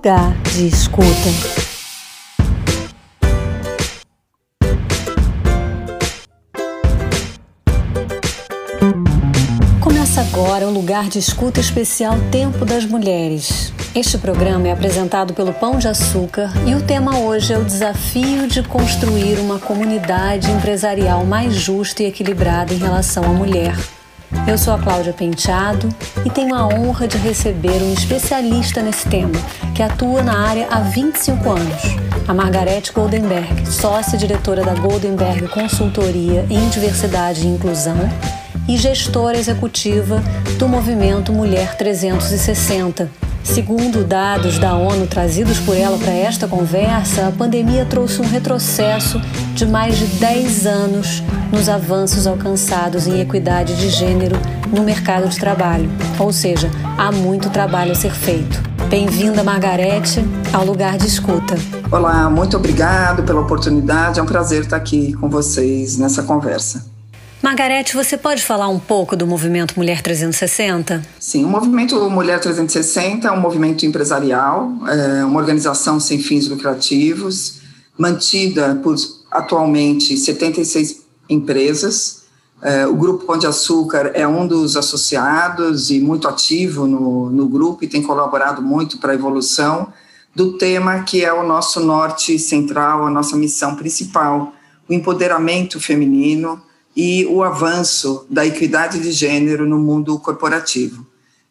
lugar de escuta. Começa agora o lugar de escuta especial Tempo das Mulheres. Este programa é apresentado pelo Pão de Açúcar e o tema hoje é o desafio de construir uma comunidade empresarial mais justa e equilibrada em relação à mulher. Eu sou a Cláudia Penteado e tenho a honra de receber um especialista nesse tema, que atua na área há 25 anos, a Margarete Goldenberg, sócia-diretora da Goldenberg Consultoria em Diversidade e Inclusão e gestora executiva do movimento Mulher 360. Segundo dados da ONU trazidos por ela para esta conversa, a pandemia trouxe um retrocesso de mais de 10 anos nos avanços alcançados em equidade de gênero no mercado de trabalho. Ou seja, há muito trabalho a ser feito. Bem-vinda, Margarete, ao lugar de escuta. Olá, muito obrigado pela oportunidade. É um prazer estar aqui com vocês nessa conversa. Margarete, você pode falar um pouco do movimento Mulher 360? Sim, o movimento Mulher 360 é um movimento empresarial, é uma organização sem fins lucrativos, mantida por atualmente 76 empresas. É, o Grupo Pão de Açúcar é um dos associados e muito ativo no, no grupo e tem colaborado muito para a evolução do tema que é o nosso norte central, a nossa missão principal, o empoderamento feminino e o avanço da equidade de gênero no mundo corporativo.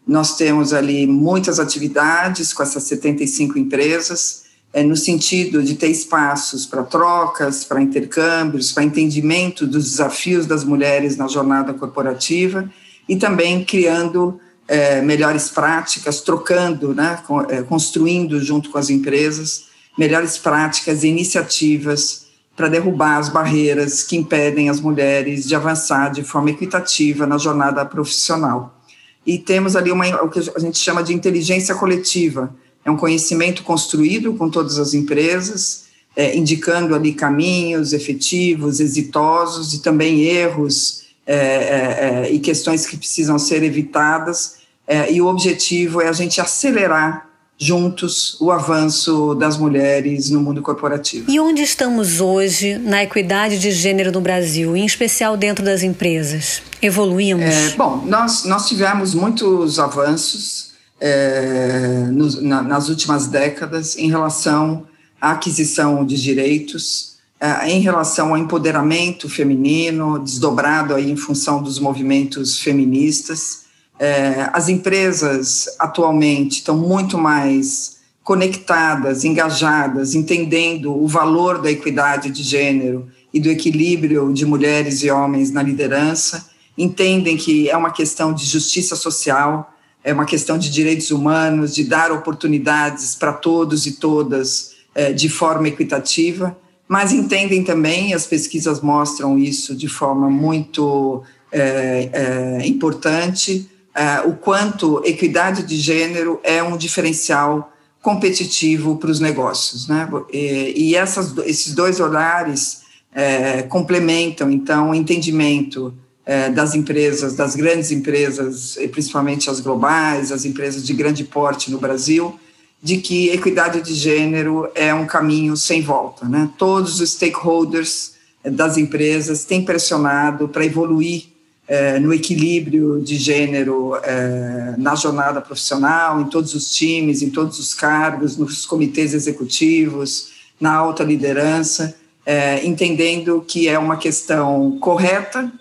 Nós temos ali muitas atividades com essas 75 empresas, é, no sentido de ter espaços para trocas, para intercâmbios, para entendimento dos desafios das mulheres na jornada corporativa e também criando é, melhores práticas, trocando, né, é, construindo junto com as empresas melhores práticas e iniciativas para derrubar as barreiras que impedem as mulheres de avançar de forma equitativa na jornada profissional. E temos ali uma, o que a gente chama de inteligência coletiva, é um conhecimento construído com todas as empresas, é, indicando ali caminhos efetivos, exitosos e também erros é, é, é e questões que precisam ser evitadas. É, e o objetivo é a gente acelerar juntos o avanço das mulheres no mundo corporativo. E onde estamos hoje na equidade de gênero no Brasil, em especial dentro das empresas? Evoluímos? É, bom, nós, nós tivemos muitos avanços é, nos, na, nas últimas décadas em relação à aquisição de direitos, é, em relação ao empoderamento feminino, desdobrado aí em função dos movimentos feministas. É, as empresas atualmente estão muito mais conectadas, engajadas, entendendo o valor da equidade de gênero e do equilíbrio de mulheres e homens na liderança, entendem que é uma questão de justiça social, é uma questão de direitos humanos, de dar oportunidades para todos e todas é, de forma equitativa, mas entendem também, as pesquisas mostram isso de forma muito é, é, importante, é, o quanto equidade de gênero é um diferencial competitivo para os negócios. Né? E, e essas, esses dois olhares é, complementam, então, o entendimento é, das empresas, das grandes empresas, principalmente as globais, as empresas de grande porte no Brasil, de que equidade de gênero é um caminho sem volta. Né? Todos os stakeholders é, das empresas têm pressionado para evoluir é, no equilíbrio de gênero é, na jornada profissional, em todos os times, em todos os cargos, nos comitês executivos, na alta liderança, é, entendendo que é uma questão correta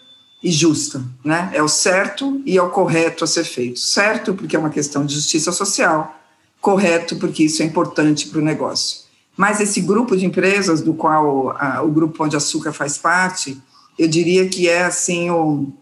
e justa, né? É o certo e é o correto a ser feito. Certo porque é uma questão de justiça social, correto porque isso é importante para o negócio. Mas esse grupo de empresas do qual a, o grupo Pão de Açúcar faz parte, eu diria que é assim o,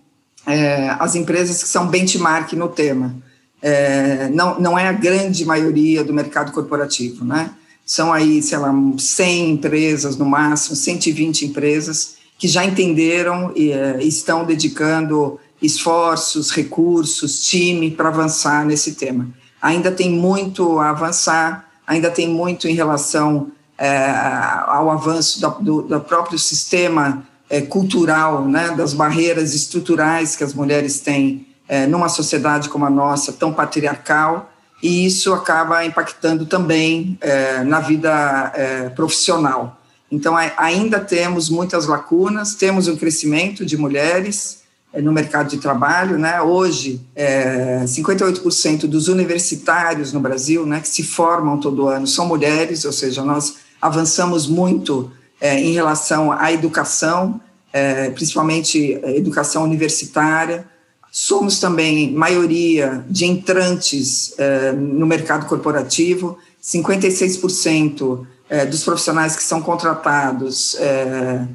é, as empresas que são benchmark no tema. É, não, não é a grande maioria do mercado corporativo, né? São aí, sei lá, 100 empresas no máximo, 120 empresas que já entenderam e uh, estão dedicando esforços, recursos, time para avançar nesse tema. Ainda tem muito a avançar, ainda tem muito em relação uh, ao avanço do, do próprio sistema uh, cultural, né, das barreiras estruturais que as mulheres têm numa sociedade como a nossa, tão patriarcal, e isso acaba impactando também é, na vida é, profissional. Então, ainda temos muitas lacunas, temos um crescimento de mulheres é, no mercado de trabalho. Né? Hoje, é, 58% dos universitários no Brasil né, que se formam todo ano são mulheres, ou seja, nós avançamos muito é, em relação à educação, é, principalmente educação universitária. Somos também maioria de entrantes é, no mercado corporativo, 56% é, dos profissionais que são contratados é,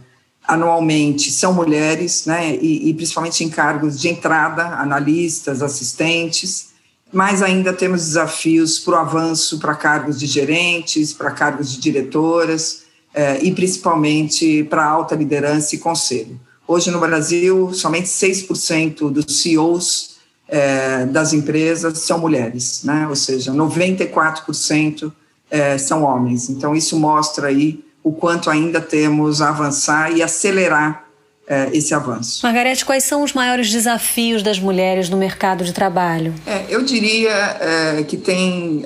anualmente são mulheres, né, e, e, principalmente em cargos de entrada, analistas, assistentes, mas ainda temos desafios para o avanço para cargos de gerentes, para cargos de diretoras, é, e principalmente para alta liderança e conselho. Hoje, no Brasil, somente 6% dos CEOs é, das empresas são mulheres, né? ou seja, 94% é, são homens. Então, isso mostra aí o quanto ainda temos a avançar e acelerar é, esse avanço. Margarete, quais são os maiores desafios das mulheres no mercado de trabalho? É, eu diria que tem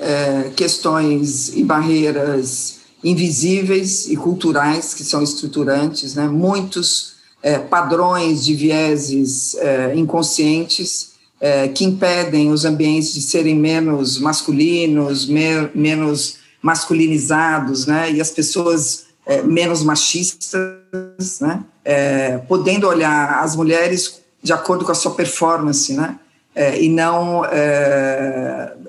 questões e barreiras invisíveis e culturais que são estruturantes, né? muitos é, padrões de vieses é, inconscientes é, que impedem os ambientes de serem menos masculinos, me, menos masculinizados, né? E as pessoas é, menos machistas, né? É, podendo olhar as mulheres de acordo com a sua performance, né? É, e não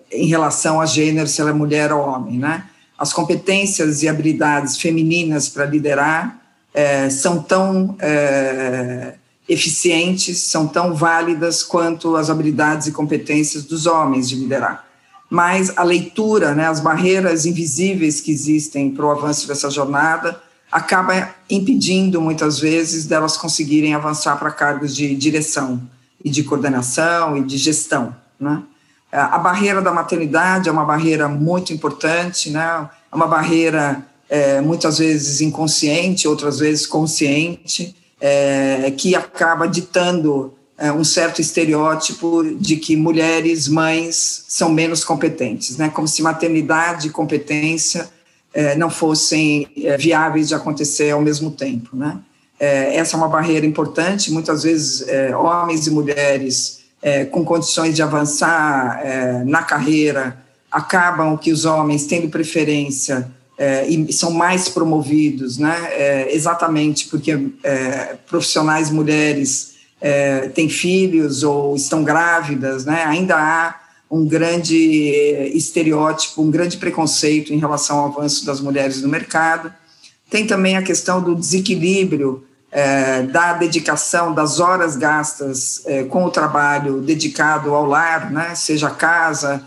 em relação a gênero, se ela é mulher ou homem, né? As competências e habilidades femininas para liderar é, são tão é, eficientes, são tão válidas quanto as habilidades e competências dos homens de liderar. Mas a leitura, né, as barreiras invisíveis que existem para o avanço dessa jornada, acaba impedindo muitas vezes delas conseguirem avançar para cargos de direção e de coordenação e de gestão. Né? A barreira da maternidade é uma barreira muito importante, né? é uma barreira é, muitas vezes inconsciente, outras vezes consciente, é, que acaba ditando é, um certo estereótipo de que mulheres, mães, são menos competentes, né? como se maternidade e competência é, não fossem é, viáveis de acontecer ao mesmo tempo. Né? É, essa é uma barreira importante, muitas vezes homens e mulheres com condições de avançar na carreira acabam que os homens tendo preferência é, e são mais promovidos, né? É, exatamente porque é, profissionais mulheres é, têm filhos ou estão grávidas, né? Ainda há um grande estereótipo, um grande preconceito em relação ao avanço das mulheres no mercado. Tem também a questão do desequilíbrio é, da dedicação das horas gastas é, com o trabalho dedicado ao lar, né? Seja a casa,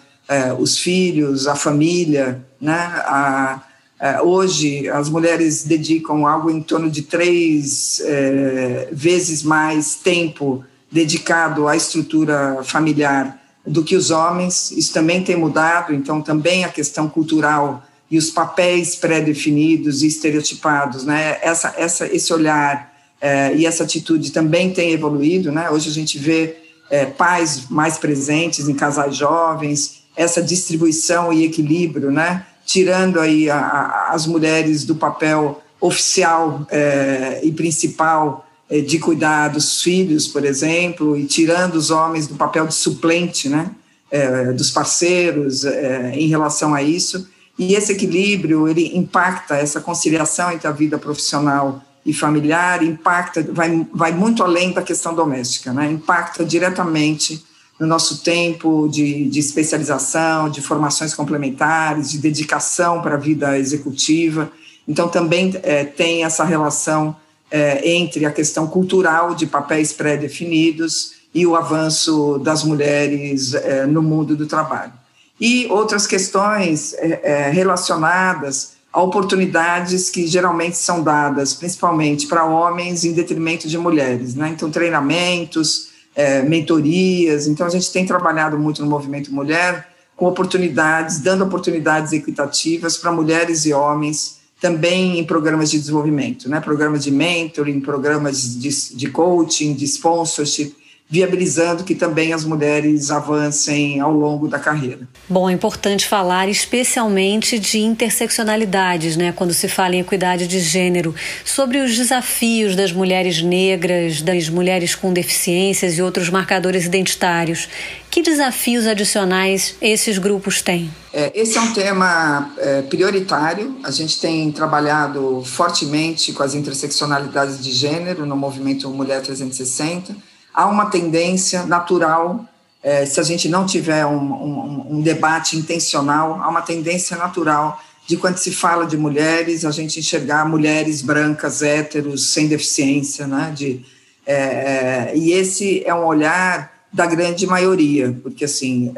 os filhos, a família, né? A, é, hoje, as mulheres dedicam algo em torno de três é, vezes mais tempo dedicado à estrutura familiar do que os homens. Isso também tem mudado, então, também a questão cultural e os papéis pré-definidos e estereotipados, né? essa, essa, esse olhar é, e essa atitude também tem evoluído. Né? Hoje a gente vê é, pais mais presentes em casais jovens, essa distribuição e equilíbrio, né? tirando aí a, a, as mulheres do papel oficial é, e principal é, de cuidar dos filhos, por exemplo, e tirando os homens do papel de suplente, né, é, dos parceiros é, em relação a isso. E esse equilíbrio, ele impacta essa conciliação entre a vida profissional e familiar, impacta, vai, vai muito além da questão doméstica, né, impacta diretamente no nosso tempo de, de especialização, de formações complementares, de dedicação para a vida executiva. Então, também é, tem essa relação é, entre a questão cultural de papéis pré-definidos e o avanço das mulheres é, no mundo do trabalho. E outras questões é, é, relacionadas oportunidades que geralmente são dadas, principalmente para homens, em detrimento de mulheres. Né? Então, treinamentos, é, mentorias. Então, a gente tem trabalhado muito no movimento mulher com oportunidades, dando oportunidades equitativas para mulheres e homens, também em programas de desenvolvimento, né? programas de mentoring, programas de, de coaching, de sponsorship, viabilizando que também as mulheres avancem ao longo da carreira. Bom, é importante falar especialmente de interseccionalidades, né, quando se fala em equidade de gênero, sobre os desafios das mulheres negras, das mulheres com deficiências e outros marcadores identitários. Que desafios adicionais esses grupos têm? É, esse é um tema é, prioritário. A gente tem trabalhado fortemente com as interseccionalidades de gênero no movimento Mulher 360 há uma tendência natural, é, se a gente não tiver um, um, um, debate intencional, há uma tendência natural de quando se fala de mulheres, a gente enxergar mulheres brancas, héteros, sem deficiência, né? De, é, é, e esse é um olhar da grande maioria, porque assim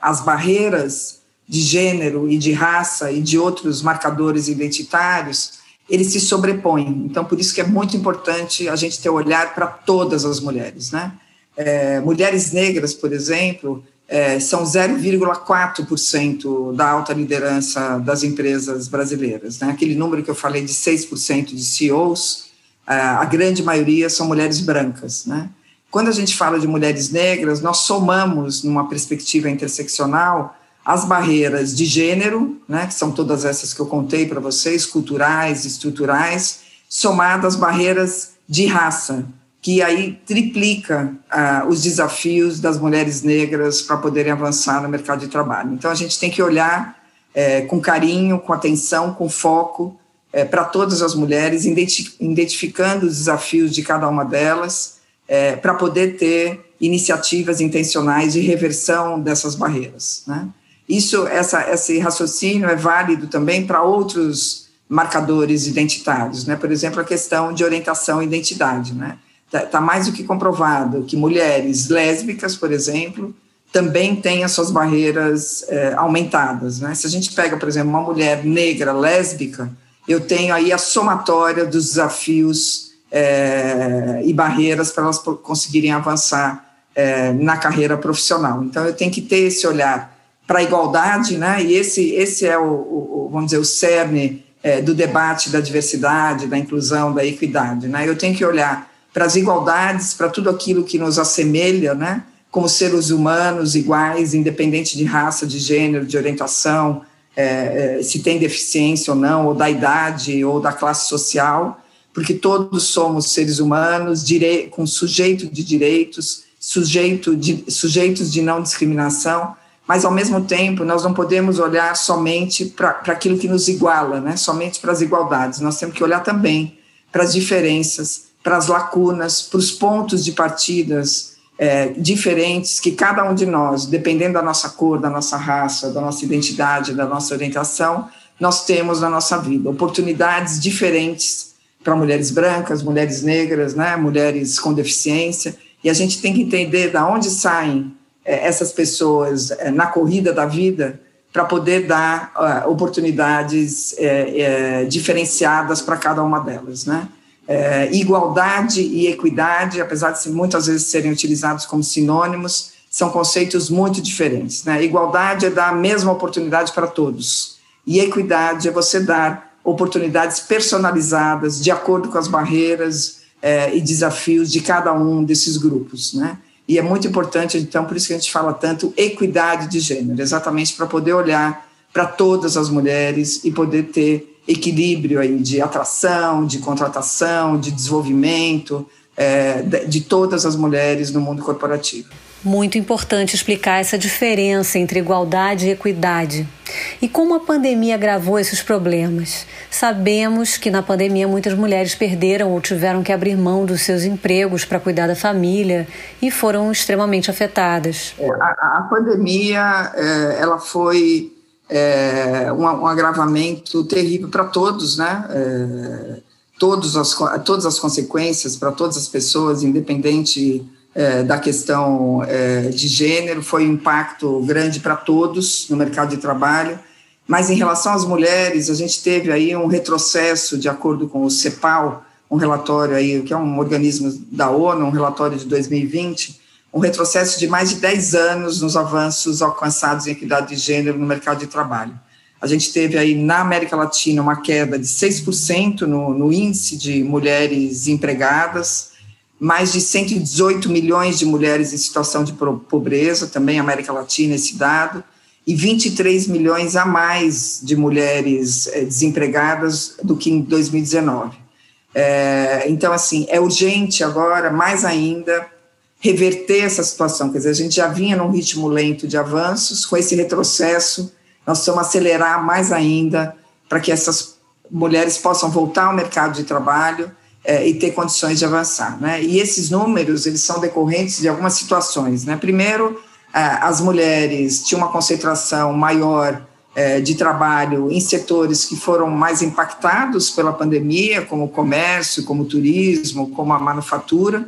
as barreiras de gênero e de raça e de outros marcadores identitários eles se sobrepõem. Então, por isso que é muito importante a gente ter olhar para todas as mulheres, né? É, mulheres negras, por exemplo, é, são 0,4% da alta liderança das empresas brasileiras. Né? Aquele número que eu falei de 6% de CEOs, é, a grande maioria são mulheres brancas. Né? Quando a gente fala de mulheres negras, nós somamos, numa perspectiva interseccional, as barreiras de gênero, né, que são todas essas que eu contei para vocês, culturais, estruturais, somadas às barreiras de raça, que aí triplica ah, os desafios das mulheres negras para poderem avançar no mercado de trabalho. Então, a gente tem que olhar é, com carinho, com atenção, com foco é, para todas as mulheres, identificando os desafios de cada uma delas, é, para poder ter iniciativas intencionais de reversão dessas barreiras. Né? Isso, essa, esse raciocínio é válido também para outros marcadores identitários, né? Por exemplo, a questão de orientação e identidade, né? Está tá mais do que comprovado que mulheres lésbicas, por exemplo, também têm as suas barreiras é, aumentadas, né? Se a gente pega, por exemplo, uma mulher negra lésbica, eu tenho aí a somatória dos desafios é, e barreiras para elas conseguirem avançar é, na carreira profissional. Então, eu tenho que ter esse olhar para a igualdade, né? E esse esse é o, o vamos dizer o cerne é, do debate da diversidade, da inclusão, da equidade, né? Eu tenho que olhar para as igualdades, para tudo aquilo que nos assemelha, né? Como seres humanos iguais, independente de raça, de gênero, de orientação, é, é, se tem deficiência ou não, ou da idade, ou da classe social, porque todos somos seres humanos, com sujeito de direitos, sujeito de, sujeitos de não discriminação, mas ao mesmo tempo nós não podemos olhar somente para aquilo que nos iguala, né? somente para as igualdades, nós temos que olhar também para as diferenças, para as lacunas, para os pontos de partidas é, diferentes que cada um de nós, dependendo da nossa cor, da nossa raça, da nossa identidade, da nossa orientação, nós temos na nossa vida. Oportunidades diferentes para mulheres brancas, mulheres negras, né? mulheres com deficiência, e a gente tem que entender de onde saem essas pessoas é, na corrida da vida para poder dar oportunidades é, é, diferenciadas para cada uma delas, né? É, igualdade e equidade, apesar de muitas vezes serem utilizados como sinônimos, são conceitos muito diferentes. Né? Igualdade é dar a mesma oportunidade para todos, e equidade é você dar oportunidades personalizadas de acordo com as barreiras é, e desafios de cada um desses grupos. Né? E é muito importante, então, por isso que a gente fala tanto equidade de gênero, exatamente para poder olhar para todas as mulheres e poder ter equilíbrio aí de atração, de contratação, de desenvolvimento é, de todas as mulheres no mundo corporativo. Muito importante explicar essa diferença entre igualdade e equidade. E como a pandemia agravou esses problemas? Sabemos que na pandemia muitas mulheres perderam ou tiveram que abrir mão dos seus empregos para cuidar da família e foram extremamente afetadas. A, a pandemia é, ela foi é, um, um, agravamento terrível para todos, né? É, as, todas as consequências para todas as pessoas, independente é, da questão é, de gênero, foi um impacto grande para todos no mercado de trabalho. Mas em relação às mulheres, a gente teve aí um retrocesso, de acordo com o CEPAL, um relatório aí, que é um organismo da ONU, um relatório de 2020, um retrocesso de mais de 10 anos nos avanços alcançados em equidade de gênero no mercado de trabalho. A gente teve aí na América Latina uma queda de 6% no, no índice de mulheres empregadas, mais de 118 milhões de mulheres em situação de pobreza, também América Latina esse dado, e 23 milhões a mais de mulheres é, desempregadas do que em 2019. É, então, assim, é urgente agora, mais ainda, reverter essa situação. Quer dizer, a gente já vinha num ritmo lento de avanços, com esse retrocesso, nós precisamos acelerar mais ainda para que essas mulheres possam voltar ao mercado de trabalho é, e ter condições de avançar. Né? E esses números, eles são decorrentes de algumas situações. Né? Primeiro, é, as mulheres tinham uma concentração maior é, de trabalho em setores que foram mais impactados pela pandemia, como o comércio, como o turismo, como a manufatura.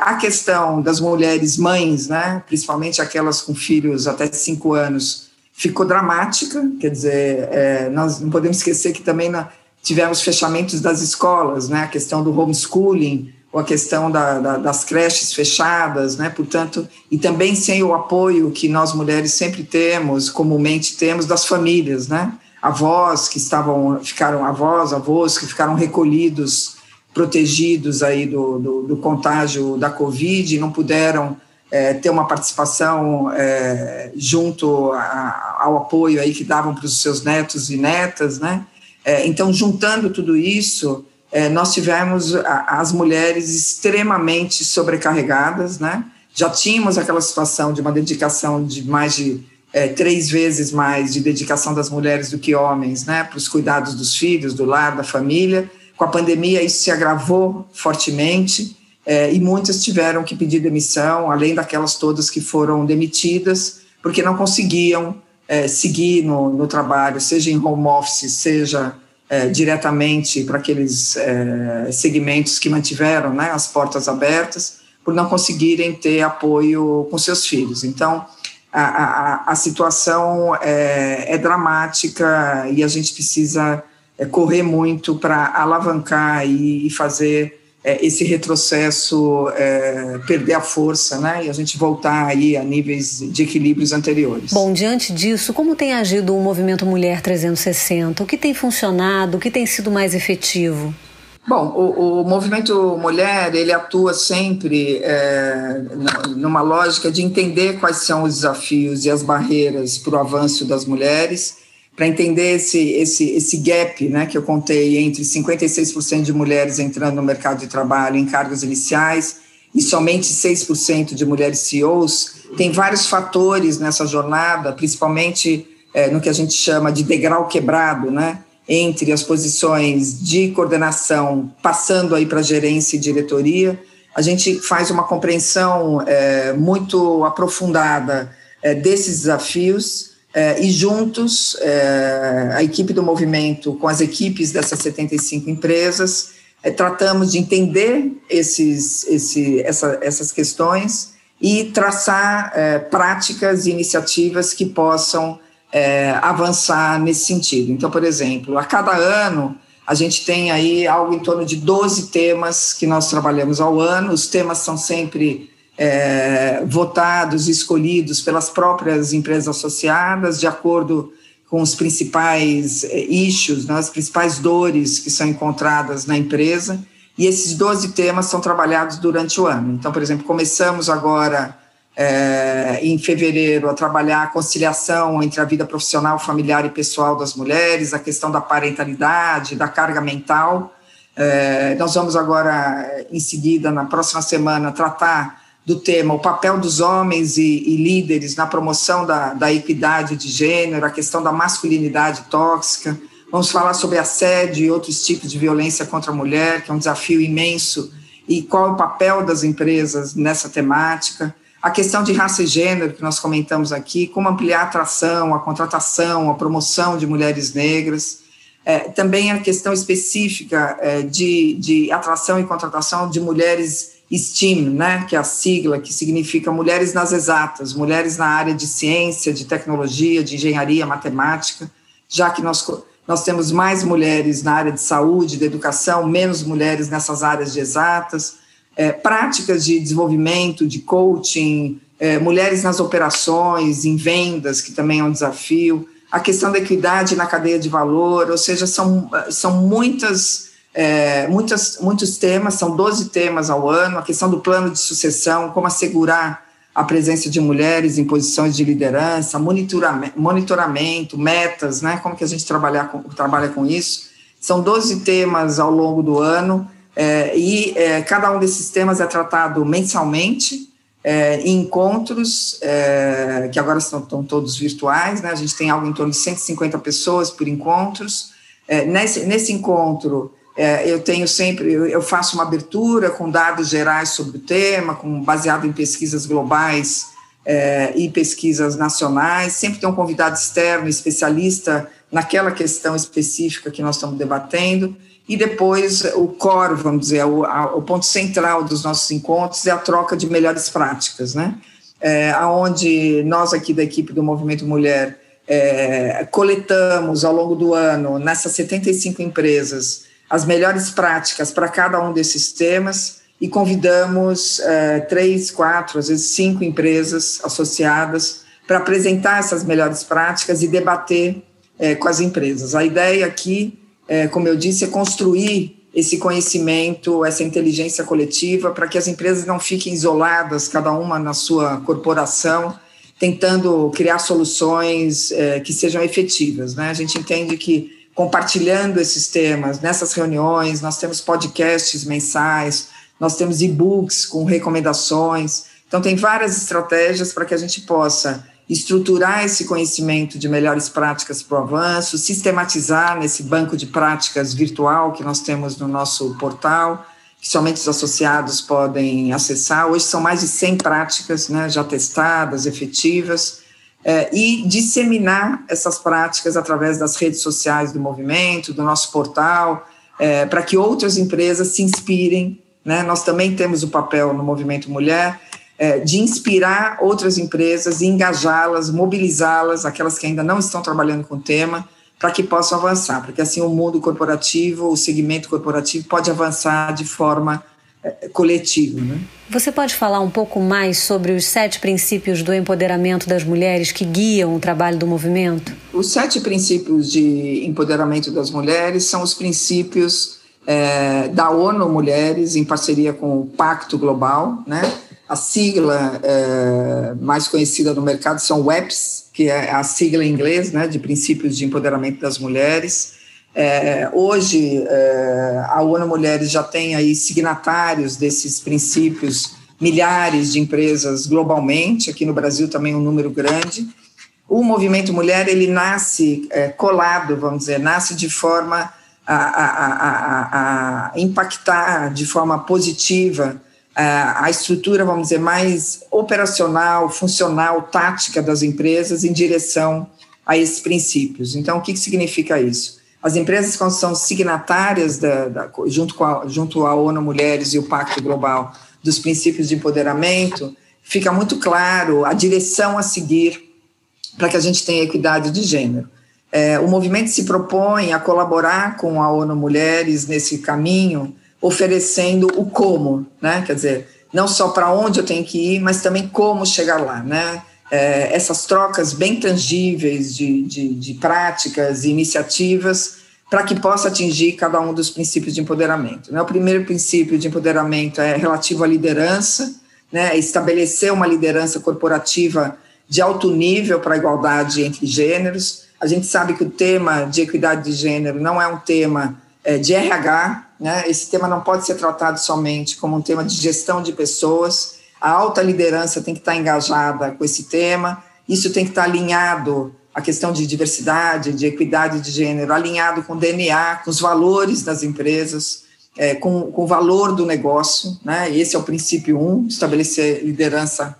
A questão das mulheres mães, né, principalmente aquelas com filhos até cinco anos, ficou dramática. Quer dizer, nós não podemos esquecer que também na, tivemos fechamentos das escolas, né, a questão do homeschooling, ou a questão da, da, das creches fechadas, né, portanto, e também sem o apoio que nós mulheres sempre temos, comumente temos, das famílias, né, avós que estavam, ficaram avós, avós que ficaram recolhidos protegidos aí do, do, do contágio da Covid, não puderam é, ter uma participação é, junto a, ao apoio aí que davam para os seus netos e netas, né? É, então, juntando tudo isso, é, nós tivemos a, as mulheres extremamente sobrecarregadas, né? Já tínhamos aquela situação de uma dedicação de mais de é, três vezes mais de dedicação das mulheres do que homens, né? Para os cuidados dos filhos, do lar, da família com a pandemia, isso se agravou fortemente é, e muitas tiveram que pedir demissão, além daquelas todas que foram demitidas, porque não conseguiam é, seguir no, no, trabalho, seja em home office, seja é, diretamente para aqueles é, segmentos que mantiveram né, as portas abertas, por não conseguirem ter apoio com seus filhos. Então, a, a, a situação é, é dramática e a gente precisa é, correr muito para alavancar e, e fazer é, esse retrocesso é, perder a força, né? E a gente voltar aí a níveis de equilíbrios anteriores. Bom, diante disso, como tem agido o movimento Mulher 360? O que tem funcionado? O que tem sido mais efetivo? Bom, o, o movimento Mulher ele atua sempre é, numa lógica de entender quais são os desafios e as barreiras para o avanço das mulheres para entender esse, esse, esse gap né, que eu contei entre 56% de mulheres entrando no mercado de trabalho em cargos iniciais e somente 6% de mulheres CEOs, tem vários fatores nessa jornada, principalmente é, no que a gente chama de degrau quebrado, né, entre as posições de coordenação, passando aí para gerência e diretoria. A gente faz uma compreensão é, muito aprofundada é, desses desafios é, e juntos, é, a equipe do movimento, com as equipes dessas 75 empresas, é, tratamos de entender esses, esse, essa, essas questões e traçar práticas e iniciativas que possam avançar nesse sentido. Então, por exemplo, a cada ano, a gente tem aí algo em torno de 12 temas que nós trabalhamos ao ano, os temas são sempre votados e escolhidos pelas próprias empresas associadas, de acordo com os principais é, issues, né, as principais dores que são encontradas na empresa, e esses 12 temas são trabalhados durante o ano. Então, por exemplo, começamos agora, é, em fevereiro, a trabalhar a conciliação entre a vida profissional, familiar e pessoal das mulheres, a questão da parentalidade, da carga mental. É, nós vamos agora, em seguida, na próxima semana, tratar do tema o papel dos homens e, e líderes na promoção da, da, equidade de gênero, a questão da masculinidade tóxica. Vamos falar sobre assédio e outros tipos de violência contra a mulher, que é um desafio imenso, e qual é o papel das empresas nessa temática. A questão de raça e gênero, que nós comentamos aqui, como ampliar a atração, a contratação, a promoção de mulheres negras. É, também a questão específica é, de, de atração e contratação de mulheres STEAM, né, que é a sigla que significa mulheres nas exatas, mulheres na área de ciência, de tecnologia, de engenharia, matemática, já que nós, nós temos mais mulheres na área de saúde, de educação, menos mulheres nessas áreas de exatas, é, práticas de desenvolvimento, de coaching, é, mulheres nas operações, em vendas, que também é um desafio, a questão da equidade na cadeia de valor, ou seja, são, são muitas é, muitas, muitos temas, são 12 temas ao ano, a questão do plano de sucessão, como assegurar a presença de mulheres em posições de liderança, monitoramento, monitoramento metas, né, como que a gente trabalha com, trabalha com isso. São 12 temas ao longo do ano, é, e é, cada um desses temas é tratado mensalmente, é, em encontros, é, que agora estão, estão, todos virtuais, né? a gente tem algo em torno de 150 pessoas por encontros. É, nesse, nesse encontro, eu tenho sempre, eu, faço uma abertura com dados gerais sobre o tema, com, baseado em pesquisas globais é, e pesquisas nacionais. Sempre tem um convidado externo, especialista naquela questão específica que nós estamos debatendo. E depois, o core, vamos dizer, o, a, o ponto central dos nossos encontros é a troca de melhores práticas, né? É, onde nós aqui da equipe do Movimento Mulher é, coletamos ao longo do ano, nessas 75 empresas, as melhores práticas para cada um desses temas e convidamos é, três, quatro, às vezes cinco empresas associadas para apresentar essas melhores práticas e debater é, com as empresas. A ideia aqui é, como eu disse, é construir esse conhecimento, essa inteligência coletiva, para que as empresas não fiquem isoladas, cada uma na sua corporação, tentando criar soluções que sejam efetivas. Né? A gente entende que compartilhando esses temas nessas reuniões, nós temos podcasts mensais, nós temos e-books com recomendações. Então, tem várias estratégias para que a gente possa estruturar esse conhecimento de melhores práticas para o avanço, sistematizar nesse banco de práticas virtual que nós temos no nosso portal, que somente os associados podem acessar. Hoje são mais de 100 práticas né, já testadas, efetivas, é, e disseminar essas práticas através das redes sociais do movimento, do nosso portal, é, para que outras empresas se inspirem. Né? Nós também temos o papel no Movimento Mulher é, de inspirar outras empresas, engajá-las, mobilizá-las, aquelas que ainda não estão trabalhando com o tema, para que possam avançar, porque assim o mundo corporativo, o segmento corporativo pode avançar de forma coletiva. Né? Você pode falar um pouco mais sobre os sete princípios do empoderamento das mulheres que guiam o trabalho do movimento? Os sete princípios de empoderamento das mulheres são os princípios é, da ONU Mulheres, em parceria com o Pacto Global, né? A sigla é, mais conhecida no mercado são WEPs, que é a sigla em inglês, né, de Princípios de Empoderamento das Mulheres. É, hoje, é, a ONU Mulheres já tem aí signatários desses princípios, milhares de empresas globalmente, aqui no Brasil também um número grande. O movimento mulher, ele nasce é, colado, vamos dizer, nasce de forma a, a, a, a impactar de forma positiva a estrutura, vamos dizer, mais operacional, funcional, tática das empresas em direção a esses princípios. Então, o que, que significa isso? As empresas, quando são signatárias, da, da, junto, com a, junto à ONU Mulheres e o Pacto Global, dos princípios de empoderamento, fica muito claro a direção a seguir para que a gente tenha equidade de gênero. É, o movimento se propõe a colaborar com a ONU Mulheres nesse caminho, oferecendo o como, né? Quer dizer, não só para onde eu tenho que ir, mas também como chegar lá, né? É, essas trocas bem tangíveis de, de, de práticas e iniciativas para que possa atingir cada um dos princípios de empoderamento. Né? O primeiro princípio de empoderamento é relativo à liderança, né? estabelecer uma liderança corporativa de alto nível para a igualdade entre gêneros. A gente sabe que o tema de equidade de gênero não é um tema é, de RH, né? Esse tema não pode ser tratado somente como um tema de gestão de pessoas. A alta liderança tem que estar engajada com esse tema. Isso tem que estar alinhado à questão de diversidade, de equidade de gênero, alinhado com o DNA, com os valores das empresas, é, com, com o valor do negócio. Né? Esse é o princípio um, estabelecer liderança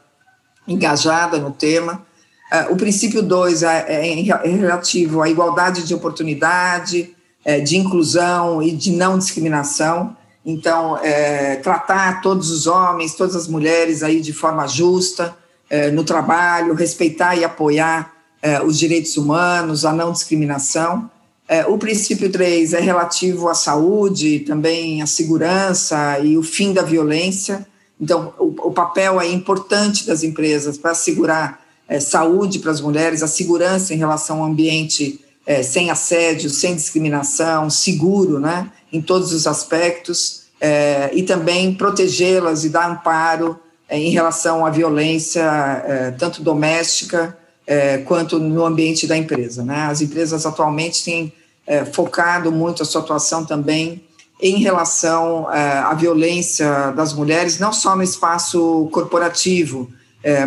engajada no tema. É, o princípio dois é, é, é relativo à igualdade de oportunidade, é, de inclusão e de não discriminação. Então, é, tratar todos os homens, todas as mulheres aí de forma justa é, no trabalho, respeitar e apoiar é, os direitos humanos, a não discriminação. É, o princípio 3 é relativo à saúde, também à segurança e o fim da violência. Então, o, o papel é importante das empresas para assegurar é, saúde para as mulheres, a segurança em relação ao ambiente é, sem assédio, sem discriminação, seguro, né, em todos os aspectos, é, e também protegê-las e dar amparo é, em relação à violência, é, tanto doméstica quanto no ambiente da empresa. Né? As empresas atualmente têm focado muito a sua atuação também em relação à violência das mulheres, não só no espaço corporativo,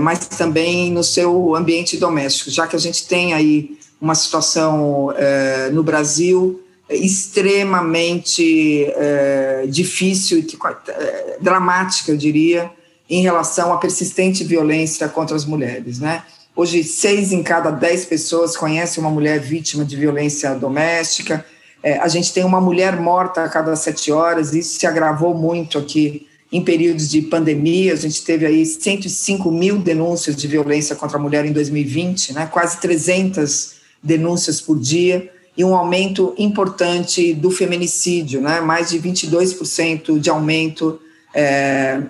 mas também no seu ambiente doméstico, já que a gente tem aí uma situação no Brasil extremamente é, difícil e é, dramática, eu diria, em relação à persistente violência contra as mulheres, né? Hoje, seis em cada dez pessoas conhecem uma mulher vítima de violência doméstica. É, a gente tem uma mulher morta a cada sete horas, isso se agravou muito aqui em períodos de pandemia. A gente teve aí 105 mil denúncias de violência contra a mulher em 2020, né? quase 300 denúncias por dia e um aumento importante do feminicídio, né? mais de 22% de aumento é,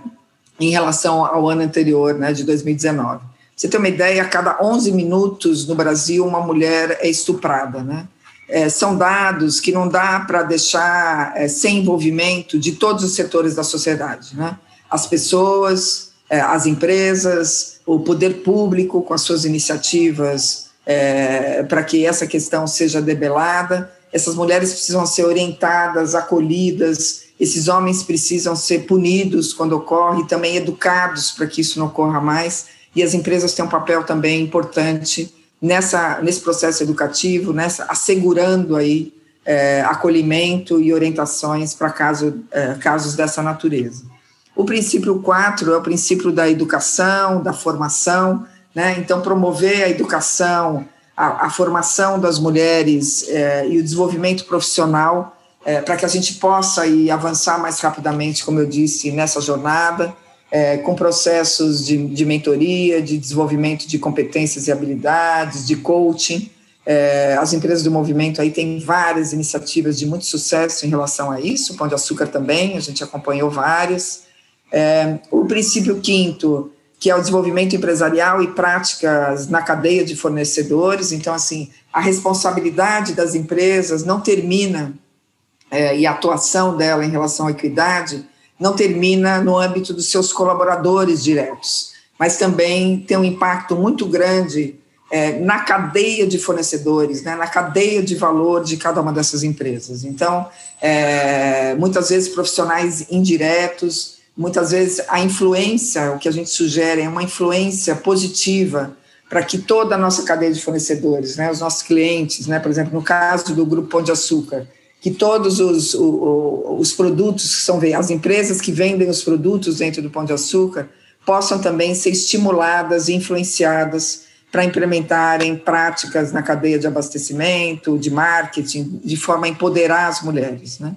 em relação ao ano anterior, né, de 2019. Você tem uma ideia, a cada 11 minutos no Brasil, uma mulher é estuprada. Né? É, são dados que não dá para deixar é, sem envolvimento de todos os setores da sociedade. Né? As pessoas, é, as empresas, o poder público com as suas iniciativas é, para que essa questão seja debelada. Essas mulheres precisam ser orientadas, acolhidas, esses homens precisam ser punidos quando ocorre e também educados para que isso não ocorra mais. E as empresas têm um papel também importante nessa, nesse processo educativo, nessa, assegurando aí é, acolhimento e orientações para caso, é, casos dessa natureza. O princípio 4 é o princípio da educação, da formação, né? Então, promover a educação, a, a formação das mulheres é, e o desenvolvimento profissional é, para que a gente possa ir avançar mais rapidamente, como eu disse, nessa jornada, é, com processos de, de, mentoria, de desenvolvimento de competências e habilidades, de coaching. É, as empresas do movimento aí têm várias iniciativas de muito sucesso em relação a isso, o Pão de Açúcar também, a gente acompanhou várias. É, o princípio quinto que é o desenvolvimento empresarial e práticas na cadeia de fornecedores. Então, assim, a responsabilidade das empresas não termina, é, e a atuação dela em relação à equidade, não termina no âmbito dos seus colaboradores diretos, mas também tem um impacto muito grande é, na cadeia de fornecedores, né, na cadeia de valor de cada uma dessas empresas. Então, é, muitas vezes profissionais indiretos, muitas vezes a influência, o que a gente sugere é uma influência positiva para que toda a nossa cadeia de fornecedores, né, os nossos clientes, né, por exemplo, no caso do Grupo Pão de Açúcar, que todos os, os, os produtos que são as empresas que vendem os produtos dentro do Pão de Açúcar possam também ser estimuladas e influenciadas para implementarem práticas na cadeia de abastecimento, de marketing, de forma a empoderar as mulheres, né?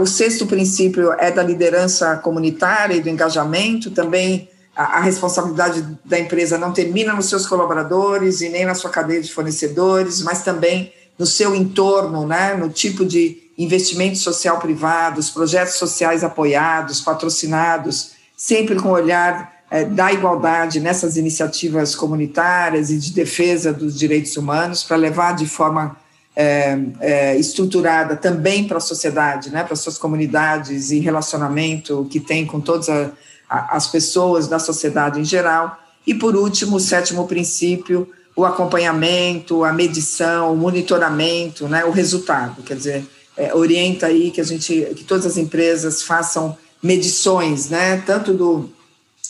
O sexto princípio é da liderança comunitária e do engajamento, também a, responsabilidade da empresa não termina nos seus colaboradores e nem na sua cadeia de fornecedores, mas também no seu entorno, né, no tipo de investimento social privado, os projetos sociais apoiados, patrocinados, sempre com o olhar é, da igualdade nessas iniciativas comunitárias e de defesa dos direitos humanos, para levar de forma é, é, estruturada também para a sociedade, né, para suas comunidades e relacionamento que tem com todas a, a, as pessoas da sociedade em geral. E, por último, o sétimo princípio, o acompanhamento, a medição, o monitoramento, né, o resultado. Quer dizer, é, orienta aí que a gente, que todas as empresas façam medições, né, tanto do,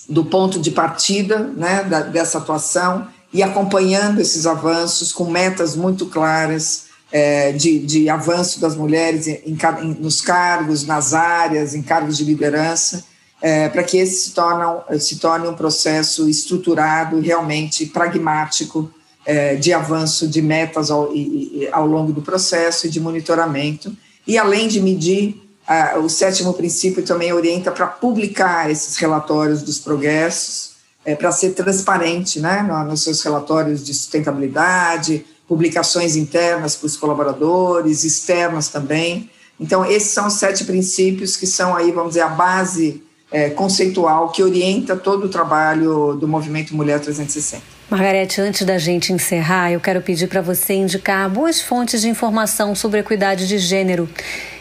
do ponto de partida, né, da, dessa atuação e acompanhando esses avanços com metas muito claras é, de, de, avanço das mulheres em, em, nos cargos, nas áreas, em cargos de liderança, é, para que esse se, tornam, se torne um processo estruturado, realmente pragmático, é, de avanço de metas ao, e, ao, longo do processo e de monitoramento. E, além de medir, o sétimo princípio também orienta para publicar esses relatórios dos progressos, é, para ser transparente né, nos seus relatórios de sustentabilidade, publicações internas para os colaboradores, externas também. Então, esses são os sete princípios que são aí, vamos dizer, a base é, conceitual que orienta todo o trabalho do Movimento Mulher 360. Margarete, antes da gente encerrar, eu quero pedir para você indicar boas fontes de informação sobre equidade de gênero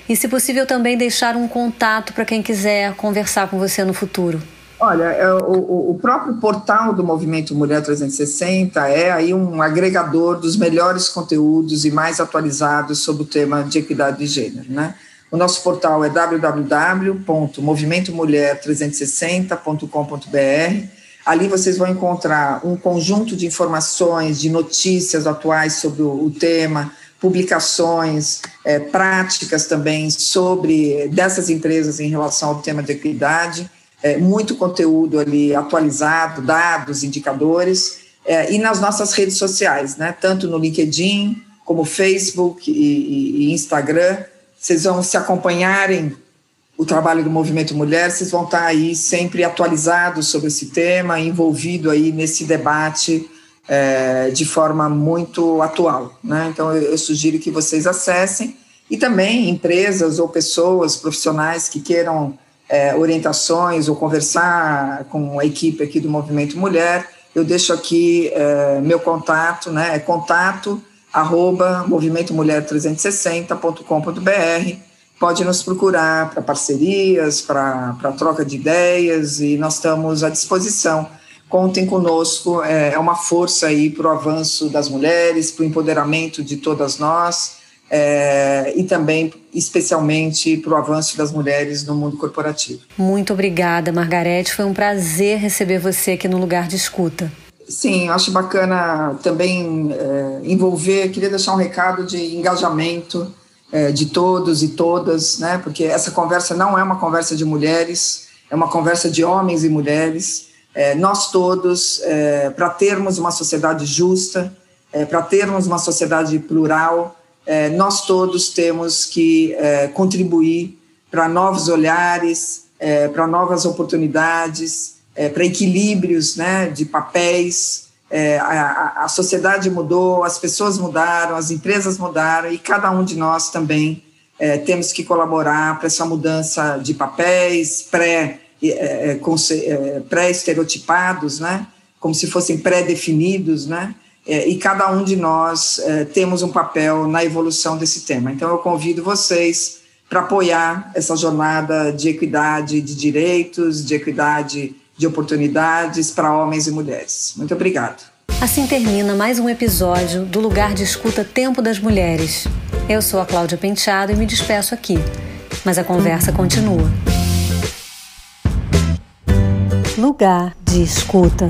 e, se possível, também deixar um contato para quem quiser conversar com você no futuro. Olha, é, o, o, próprio portal do Movimento Mulher 360 é aí um agregador dos melhores conteúdos e mais atualizados sobre o tema de equidade de gênero, né? O nosso portal é www.movimentomulher360.com.br. Ali vocês vão encontrar um conjunto de informações, de notícias atuais sobre o, tema, publicações, é, práticas também sobre dessas empresas em relação ao tema de equidade, é, muito conteúdo ali atualizado, dados, indicadores, é, e nas nossas redes sociais, né, tanto no LinkedIn como Facebook e, e, Instagram, vocês vão se acompanharem o trabalho do Movimento Mulher, vocês vão estar aí sempre atualizados sobre esse tema, envolvido aí nesse debate é, de forma muito atual. Né? Então, eu, eu sugiro que vocês acessem e também empresas ou pessoas profissionais que queiram é, orientações ou conversar com a equipe aqui do Movimento Mulher, eu deixo aqui é, meu contato, né? É contato arroba movimentomulher360.com.br. Pode nos procurar para parcerias, para troca de ideias e nós estamos à disposição. Contem conosco, é, é uma força aí para o avanço das mulheres, para o empoderamento de todas nós é, e também, especialmente, para o avanço das mulheres no mundo corporativo. Muito obrigada, Margarete. Foi um prazer receber você aqui no Lugar de Escuta. Sim, acho bacana também é, envolver, queria deixar um recado de engajamento é, de todos e todas, né? Porque essa conversa não é uma conversa de mulheres, é uma conversa de homens e mulheres. É, nós todos, é, para termos uma sociedade justa, é, para termos uma sociedade plural, é, nós todos temos que contribuir para novos olhares, para novas oportunidades, é, para equilíbrios né, de papéis. É, a, a, sociedade mudou, as pessoas mudaram, as empresas mudaram e cada um de nós também é, temos que colaborar para essa mudança de papéis pré, é, é, é, pré-estereotipados, né, como se fossem pré-definidos, né, e cada um de nós temos um papel na evolução desse tema. Então, eu convido vocês para apoiar essa jornada de equidade de direitos, de equidade de oportunidades para homens e mulheres. Muito obrigado. Assim termina mais um episódio do Lugar de Escuta Tempo das Mulheres. Eu sou a Cláudia Penteado e me despeço aqui, mas a conversa continua. Lugar de Escuta.